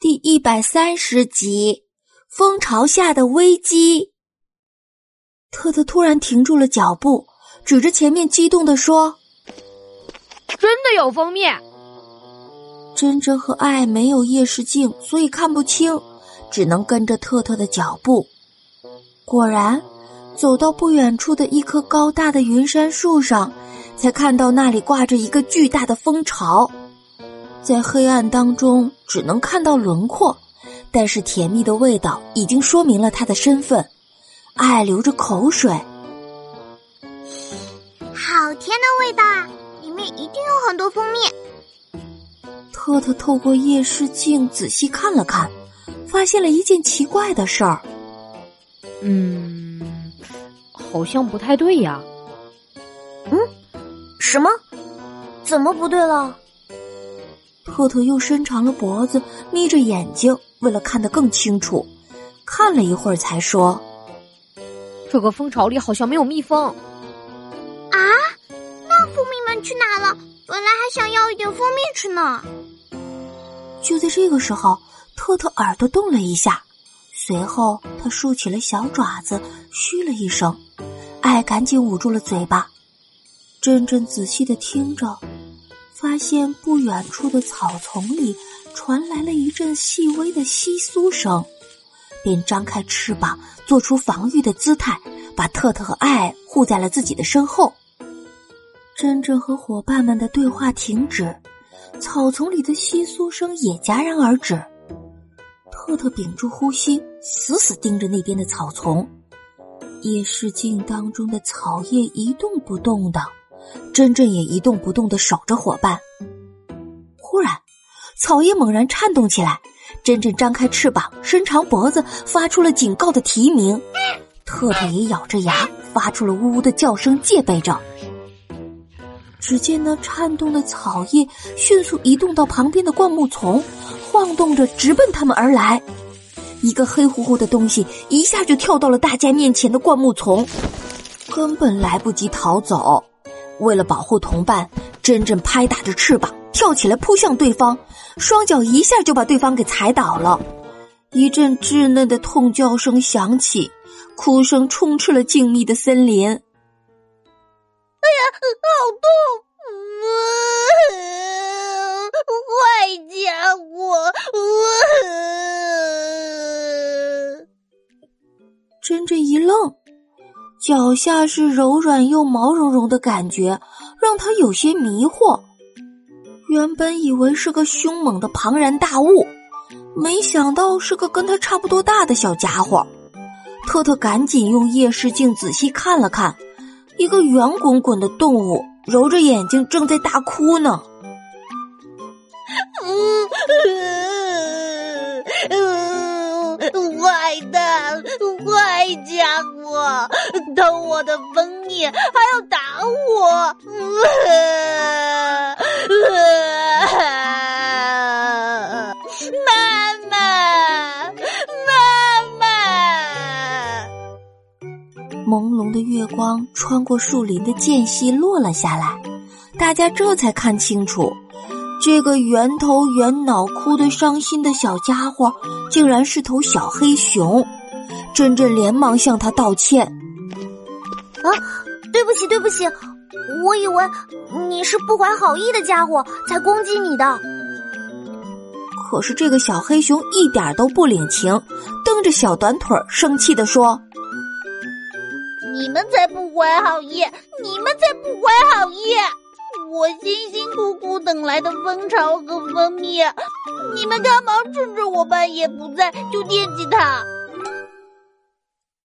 第一百三十集，蜂巢下的危机。特特突然停住了脚步，指着前面激动地说：“真的有蜂蜜！”珍珍和爱没有夜视镜，所以看不清，只能跟着特特的脚步。果然，走到不远处的一棵高大的云杉树上，才看到那里挂着一个巨大的蜂巢。在黑暗当中只能看到轮廓，但是甜蜜的味道已经说明了他的身份。爱流着口水，好甜的味道啊！里面一定有很多蜂蜜。特特透过夜视镜仔细看了看，发现了一件奇怪的事儿。嗯，好像不太对呀。嗯，什么？怎么不对了？特特又伸长了脖子，眯着眼睛，为了看得更清楚，看了一会儿才说：“这个蜂巢里好像没有蜜蜂。”啊，那蜂蜜们去哪了？本来还想要一点蜂蜜吃呢。就在这个时候，特特耳朵动了一下，随后他竖起了小爪子，嘘了一声，爱赶紧捂住了嘴巴。珍珍仔细的听着。发现不远处的草丛里传来了一阵细微的窸窣声，便张开翅膀，做出防御的姿态，把特特和爱护在了自己的身后。珍珍和伙伴们的对话停止，草丛里的窸窣声也戛然而止。特特屏住呼吸，死死盯着那边的草丛，夜视镜当中的草叶一动不动的。珍珍也一动不动的守着伙伴。忽然，草叶猛然颤动起来，珍珍张开翅膀，伸长脖子，发出了警告的啼鸣。特特也咬着牙，发出了呜呜的叫声，戒备着。只见那颤动的草叶迅速移动到旁边的灌木丛，晃动着直奔他们而来。一个黑乎乎的东西一下就跳到了大家面前的灌木丛，根本来不及逃走。为了保护同伴，珍珍拍打着翅膀，跳起来扑向对方，双脚一下就把对方给踩倒了。一阵稚嫩的痛叫声响起，哭声充斥了静谧的森林。哎呀，好痛！脚下是柔软又毛茸茸的感觉，让他有些迷惑。原本以为是个凶猛的庞然大物，没想到是个跟他差不多大的小家伙。特特赶紧用夜视镜仔细看了看，一个圆滚滚的动物，揉着眼睛正在大哭呢。偷我的蜂蜜，还要打我！妈妈，妈妈！朦胧的月光穿过树林的间隙落了下来，大家这才看清楚。这个圆头圆脑、哭得伤心的小家伙，竟然是头小黑熊。珍珍连忙向他道歉：“啊，对不起，对不起，我以为你是不怀好意的家伙，才攻击你的。”可是这个小黑熊一点都不领情，蹬着小短腿，生气的说：“你们才不怀好意，你们才不怀好意！”我辛辛苦苦等来的蜂巢和蜂蜜，你们干嘛趁着我半夜不在就惦记它？